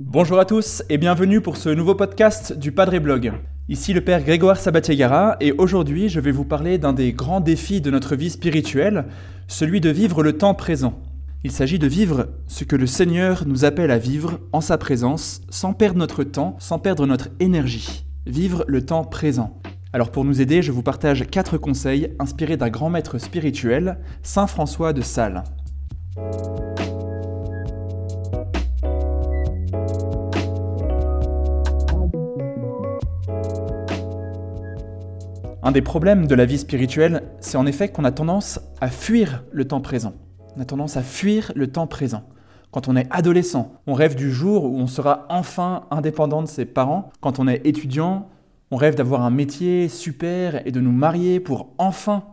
Bonjour à tous et bienvenue pour ce nouveau podcast du Padre Blog. Ici le Père Grégoire Sabatier-Gara et aujourd'hui je vais vous parler d'un des grands défis de notre vie spirituelle, celui de vivre le temps présent. Il s'agit de vivre ce que le Seigneur nous appelle à vivre en sa présence, sans perdre notre temps, sans perdre notre énergie. Vivre le temps présent. Alors pour nous aider, je vous partage quatre conseils inspirés d'un grand maître spirituel, Saint François de Sales. Un des problèmes de la vie spirituelle, c'est en effet qu'on a tendance à fuir le temps présent. On a tendance à fuir le temps présent. Quand on est adolescent, on rêve du jour où on sera enfin indépendant de ses parents. Quand on est étudiant, on rêve d'avoir un métier super et de nous marier pour enfin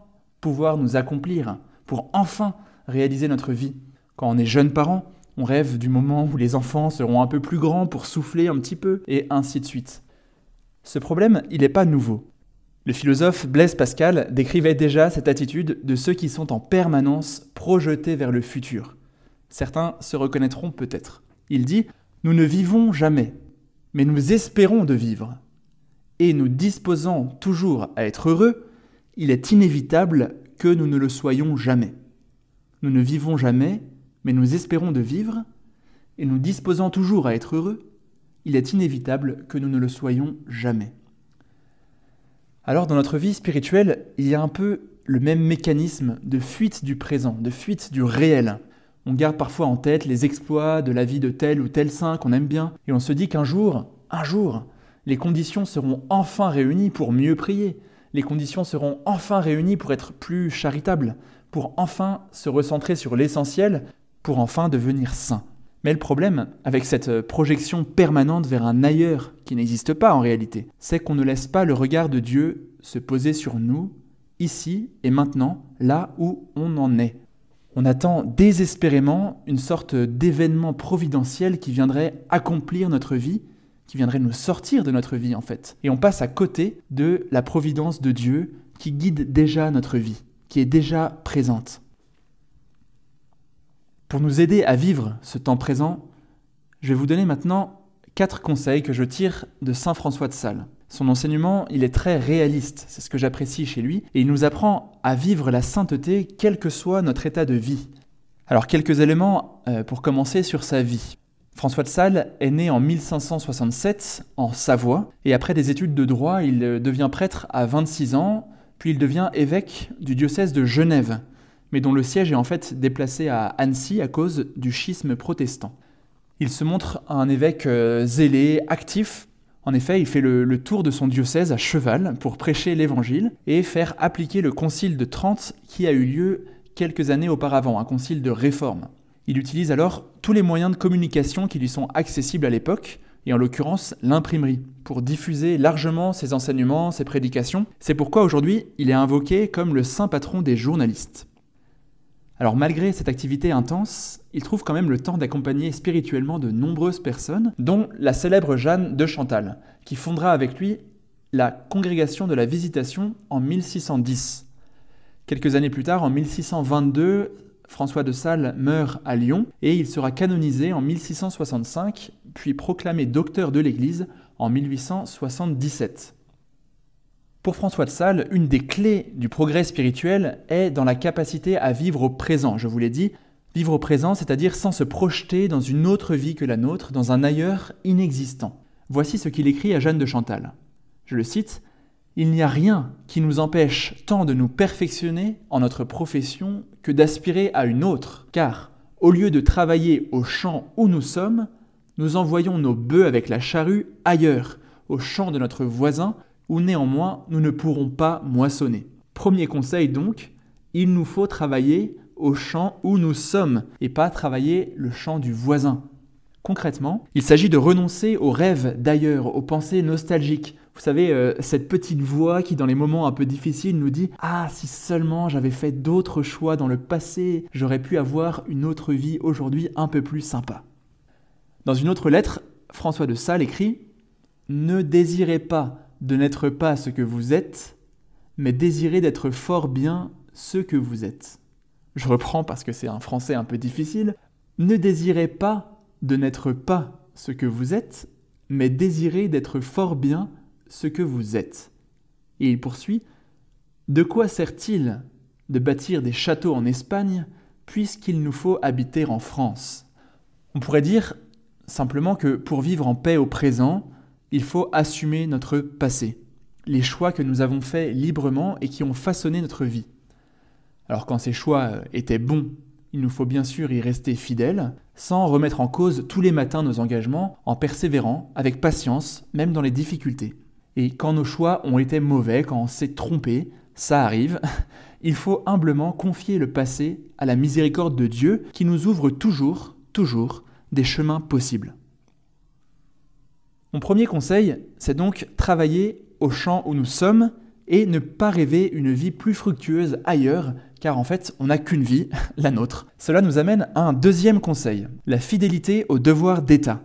pouvoir nous accomplir, pour enfin réaliser notre vie. Quand on est jeune parent, on rêve du moment où les enfants seront un peu plus grands pour souffler un petit peu, et ainsi de suite. Ce problème, il n'est pas nouveau. Le philosophe Blaise Pascal décrivait déjà cette attitude de ceux qui sont en permanence projetés vers le futur. Certains se reconnaîtront peut-être. Il dit Nous ne vivons jamais, mais nous espérons de vivre. Et nous disposant toujours à être heureux, il est inévitable que nous ne le soyons jamais. Nous ne vivons jamais, mais nous espérons de vivre, et nous disposant toujours à être heureux, il est inévitable que nous ne le soyons jamais. Alors dans notre vie spirituelle, il y a un peu le même mécanisme de fuite du présent, de fuite du réel. On garde parfois en tête les exploits de la vie de tel ou tel saint qu'on aime bien, et on se dit qu'un jour, un jour, les conditions seront enfin réunies pour mieux prier, les conditions seront enfin réunies pour être plus charitables, pour enfin se recentrer sur l'essentiel, pour enfin devenir saint. Mais le problème, avec cette projection permanente vers un ailleurs qui n'existe pas en réalité, c'est qu'on ne laisse pas le regard de Dieu se poser sur nous, ici et maintenant, là où on en est. On attend désespérément une sorte d'événement providentiel qui viendrait accomplir notre vie, qui viendrait nous sortir de notre vie en fait. Et on passe à côté de la providence de Dieu qui guide déjà notre vie, qui est déjà présente. Pour nous aider à vivre ce temps présent, je vais vous donner maintenant quatre conseils que je tire de Saint François de Sales. Son enseignement, il est très réaliste, c'est ce que j'apprécie chez lui, et il nous apprend à vivre la sainteté quel que soit notre état de vie. Alors quelques éléments euh, pour commencer sur sa vie. François de Sales est né en 1567 en Savoie, et après des études de droit, il euh, devient prêtre à 26 ans, puis il devient évêque du diocèse de Genève, mais dont le siège est en fait déplacé à Annecy à cause du schisme protestant. Il se montre un évêque euh, zélé, actif. En effet, il fait le, tour de son diocèse à cheval pour prêcher l'évangile et faire appliquer le concile de Trente qui a eu lieu quelques années auparavant, un concile de réforme. Il utilise alors tous les moyens de communication qui lui sont accessibles à l'époque, et en l'occurrence l'imprimerie, pour diffuser largement ses enseignements, ses prédications. C'est pourquoi aujourd'hui il est invoqué comme le saint patron des journalistes. Alors malgré cette activité intense, il trouve quand même le temps d'accompagner spirituellement de nombreuses personnes, dont la célèbre Jeanne de Chantal, qui fondera avec lui la Congrégation de la Visitation en 1610. Quelques années plus tard, en 1622, François de Sales meurt à Lyon et il sera canonisé en 1665, puis proclamé docteur de l'Église en 1877. Pour François de Sales, une des clés du progrès spirituel est dans la capacité à vivre au présent. Je vous l'ai dit, vivre au présent, c'est-à-dire sans se projeter dans une autre vie que la nôtre, dans un ailleurs inexistant. Voici ce qu'il écrit à Jeanne de Chantal. Je le cite Il n'y a rien qui nous empêche tant de nous perfectionner en notre profession que d'aspirer à une autre, car, au lieu de travailler au champ où nous sommes, nous envoyons nos bœufs avec la charrue ailleurs, au champ de notre voisin, où néanmoins nous ne pourrons pas moissonner. Premier conseil donc, il nous faut travailler au champ où nous sommes et pas travailler le champ du voisin. Concrètement, il s'agit de renoncer aux rêves d'ailleurs, aux pensées nostalgiques. Vous savez, euh, cette petite voix qui dans les moments un peu difficiles nous dit ⁇ Ah, si seulement j'avais fait d'autres choix dans le passé, j'aurais pu avoir une autre vie aujourd'hui un peu plus sympa. ⁇ Dans une autre lettre, François de Sales écrit ⁇ Ne désirez pas de n'être pas ce que vous êtes, mais désirez d'être fort bien ce que vous êtes. Je reprends parce que c'est un français un peu difficile. Ne désirez pas de n'être pas ce que vous êtes, mais désirez d'être fort bien ce que vous êtes. Et il poursuit De quoi sert-il de bâtir des châteaux en Espagne puisqu'il nous faut habiter en France? On pourrait dire simplement que pour vivre en paix au présent, il faut assumer notre passé, les choix que nous avons faits librement et qui ont façonné notre vie. Alors quand ces choix étaient bons, il nous faut bien sûr y rester fidèles, sans remettre en cause tous les matins nos engagements, en persévérant avec patience, même dans les difficultés. Et quand nos choix ont été mauvais, quand on s'est trompé, ça arrive, il faut humblement confier le passé à la miséricorde de Dieu qui nous ouvre toujours, toujours des chemins possibles. Mon premier conseil, c'est donc travailler au champ où nous sommes et ne pas rêver une vie plus fructueuse ailleurs, car en fait, on n'a qu'une vie, la nôtre. Cela nous amène à un deuxième conseil, la fidélité au devoir d'État.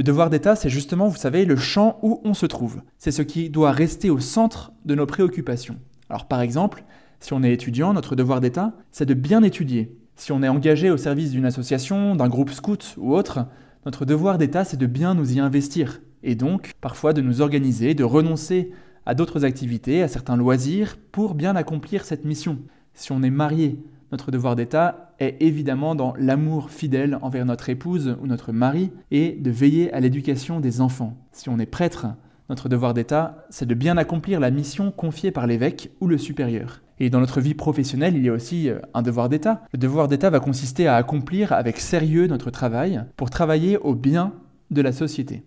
Le devoir d'État, c'est justement, vous savez, le champ où on se trouve. C'est ce qui doit rester au centre de nos préoccupations. Alors par exemple, si on est étudiant, notre devoir d'État, c'est de bien étudier. Si on est engagé au service d'une association, d'un groupe scout ou autre, notre devoir d'État, c'est de bien nous y investir, et donc parfois de nous organiser, de renoncer à d'autres activités, à certains loisirs, pour bien accomplir cette mission. Si on est marié, notre devoir d'État est évidemment dans l'amour fidèle envers notre épouse ou notre mari et de veiller à l'éducation des enfants. Si on est prêtre, notre devoir d'État, c'est de bien accomplir la mission confiée par l'évêque ou le supérieur. Et dans notre vie professionnelle, il y a aussi euh, un devoir d'État. Le devoir d'État va consister à accomplir avec sérieux notre travail pour travailler au bien de la société.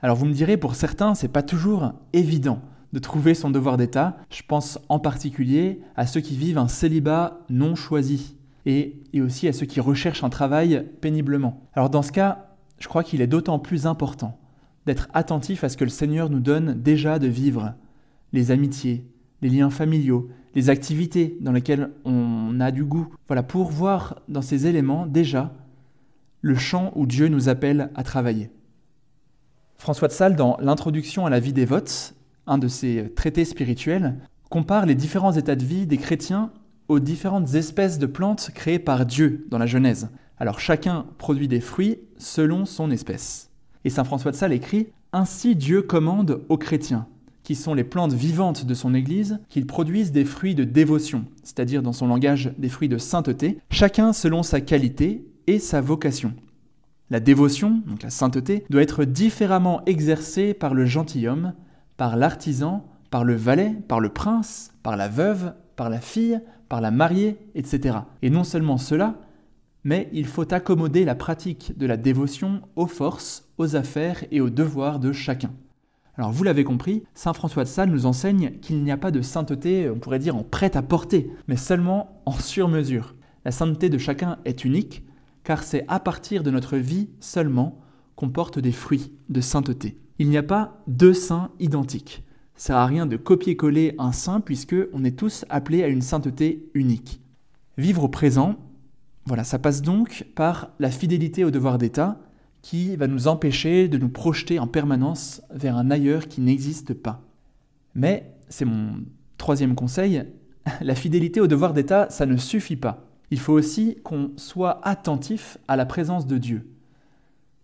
Alors vous me direz, pour certains, c'est pas toujours évident de trouver son devoir d'État. Je pense en particulier à ceux qui vivent un célibat non choisi et, aussi à ceux qui recherchent un travail péniblement. Alors dans ce cas, je crois qu'il est d'autant plus important d'être attentif à ce que le Seigneur nous donne déjà de vivre, les amitiés, les liens familiaux, les activités dans lesquelles on a du goût. Voilà, pour voir dans ces éléments déjà le champ où Dieu nous appelle à travailler. François de Sales, dans l'introduction à la vie des votes, un de ses traités spirituels, compare les différents états de vie des chrétiens aux différentes espèces de plantes créées par Dieu dans la Genèse. Alors chacun produit des fruits selon son espèce. Et Saint François de Sales écrit Ainsi Dieu commande aux chrétiens, qui sont les plantes vivantes de son Église, qu'ils produisent des fruits de dévotion, c'est-à-dire dans son langage des fruits de sainteté, chacun selon sa qualité et sa vocation. La dévotion, donc la sainteté, doit être différemment exercée par le gentilhomme, par l'artisan, par le valet, par le prince, par la veuve, par la fille, par la mariée, etc. Et non seulement cela, mais il faut accommoder la pratique de la dévotion aux forces, aux affaires et aux devoirs de chacun. Alors vous l'avez compris, Saint François de Sales nous enseigne qu'il n'y a pas de sainteté, on pourrait dire en prêt à porter, mais seulement en sur-mesure. La sainteté de chacun est unique, car c'est à partir de notre vie seulement qu'on porte des fruits de sainteté. Il n'y a pas deux saints identiques. Ça à rien de copier-coller un saint puisque on est tous appelés à une sainteté unique. Vivre au présent, voilà, ça passe donc par la fidélité au devoir d'État qui va nous empêcher de nous projeter en permanence vers un ailleurs qui n'existe pas. Mais, c'est mon troisième conseil, la fidélité au devoir d'État, ça ne suffit pas il faut aussi qu'on soit attentif à la présence de Dieu.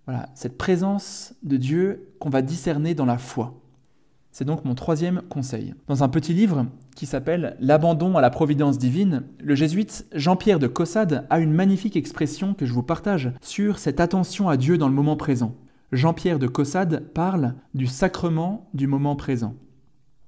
Voilà, cette présence de Dieu qu'on va discerner dans la foi. C'est donc mon troisième conseil. Dans un petit livre qui s'appelle L'abandon à la providence divine, le jésuite Jean-Pierre de Caussade a une magnifique expression que je vous partage sur cette attention à Dieu dans le moment présent. Jean-Pierre de Caussade parle du sacrement du moment présent.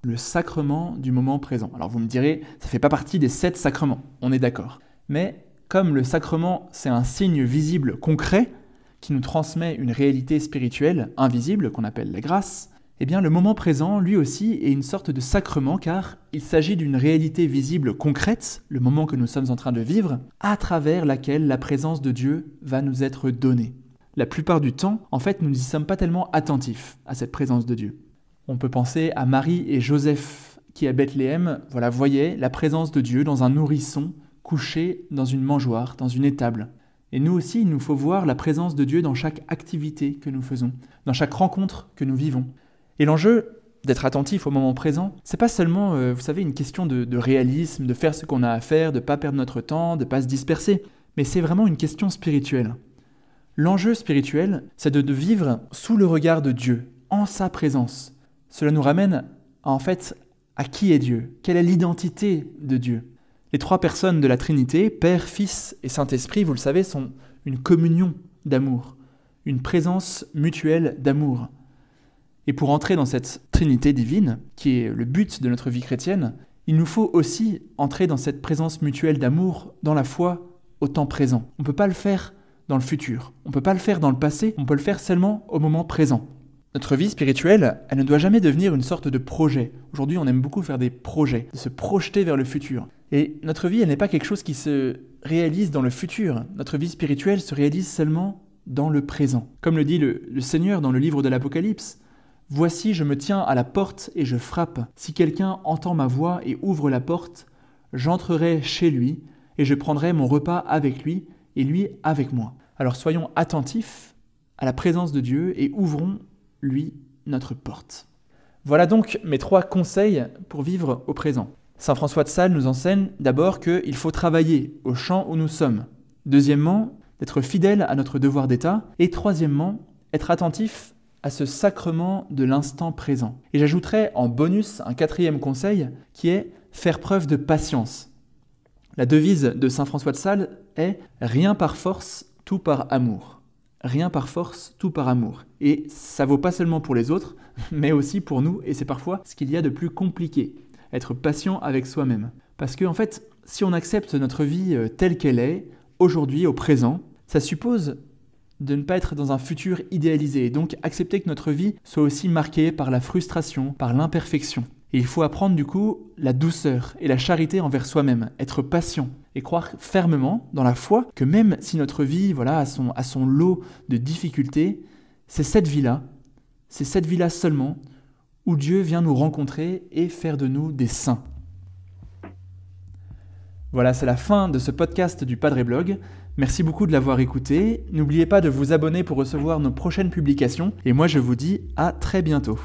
Le sacrement du moment présent. Alors vous me direz, ça ne fait pas partie des sept sacrements, on est d'accord. Mais comme le sacrement, c'est un signe visible concret qui nous transmet une réalité spirituelle invisible qu'on appelle la grâce, eh bien le moment présent, lui aussi, est une sorte de sacrement car il s'agit d'une réalité visible concrète, le moment que nous sommes en train de vivre, à travers laquelle la présence de Dieu va nous être donnée. La plupart du temps, en fait, nous n'y sommes pas tellement attentifs à cette présence de Dieu. On peut penser à Marie et Joseph qui à Bethléem, voilà, voyaient la présence de Dieu dans un nourrisson couché dans une mangeoire, dans une étable. Et nous aussi, il nous faut voir la présence de Dieu dans chaque activité que nous faisons, dans chaque rencontre que nous vivons. Et l'enjeu, d'être attentif au moment présent, c'est pas seulement, euh, vous savez, une question de, réalisme, de faire ce qu'on a à faire, de pas perdre notre temps, de pas se disperser, mais c'est vraiment une question spirituelle. L'enjeu spirituel, c'est de, vivre sous le regard de Dieu, en sa présence. Cela nous ramène en fait à qui est Dieu, quelle est l'identité de Dieu? Les trois personnes de la Trinité, Père, Fils et Saint-Esprit, vous le savez, sont une communion d'amour, une présence mutuelle d'amour. Et pour entrer dans cette Trinité divine, qui est le but de notre vie chrétienne, il nous faut aussi entrer dans cette présence mutuelle d'amour dans la foi au temps présent. On ne peut pas le faire dans le futur, on ne peut pas le faire dans le passé, on peut le faire seulement au moment présent. Notre vie spirituelle, elle ne doit jamais devenir une sorte de projet. Aujourd'hui, on aime beaucoup faire des projets, de se projeter vers le futur. Et notre vie, elle n'est pas quelque chose qui se réalise dans le futur. Notre vie spirituelle se réalise seulement dans le présent. Comme le dit le, le Seigneur dans le livre de l'Apocalypse, Voici, je me tiens à la porte et je frappe. Si quelqu'un entend ma voix et ouvre la porte, j'entrerai chez lui et je prendrai mon repas avec lui et lui avec moi. Alors soyons attentifs à la présence de Dieu et ouvrons, lui, notre porte. Voilà donc mes trois conseils pour vivre au présent. Saint François de Sales nous enseigne d'abord qu'il faut travailler au champ où nous sommes. Deuxièmement, d'être fidèle à notre devoir d'État. Et troisièmement, être attentif à ce sacrement de l'instant présent. Et j'ajouterai en bonus un quatrième conseil qui est faire preuve de patience. La devise de Saint François de Sales est Rien par force, tout par amour. Rien par force, tout par amour. Et ça vaut pas seulement pour les autres, mais aussi pour nous, et c'est parfois ce qu'il y a de plus compliqué être patient avec soi-même. Parce que, en fait, si on accepte notre vie euh, telle qu'elle est, aujourd'hui, au présent, ça suppose de ne pas être dans un futur idéalisé, et donc accepter que notre vie soit aussi marquée par la frustration, par l'imperfection. Et il faut apprendre du coup la douceur et la charité envers soi-même, être patient et croire fermement dans la foi que même si notre vie voilà, a, son, son lot de difficultés, c'est cette vie-là, c'est cette vie-là seulement où Dieu vient nous rencontrer et faire de nous des saints. Voilà, c'est la fin de ce podcast du Padre Blog. Merci beaucoup de l'avoir écouté. N'oubliez pas de vous abonner pour recevoir nos prochaines publications. Et moi, je vous dis à très bientôt.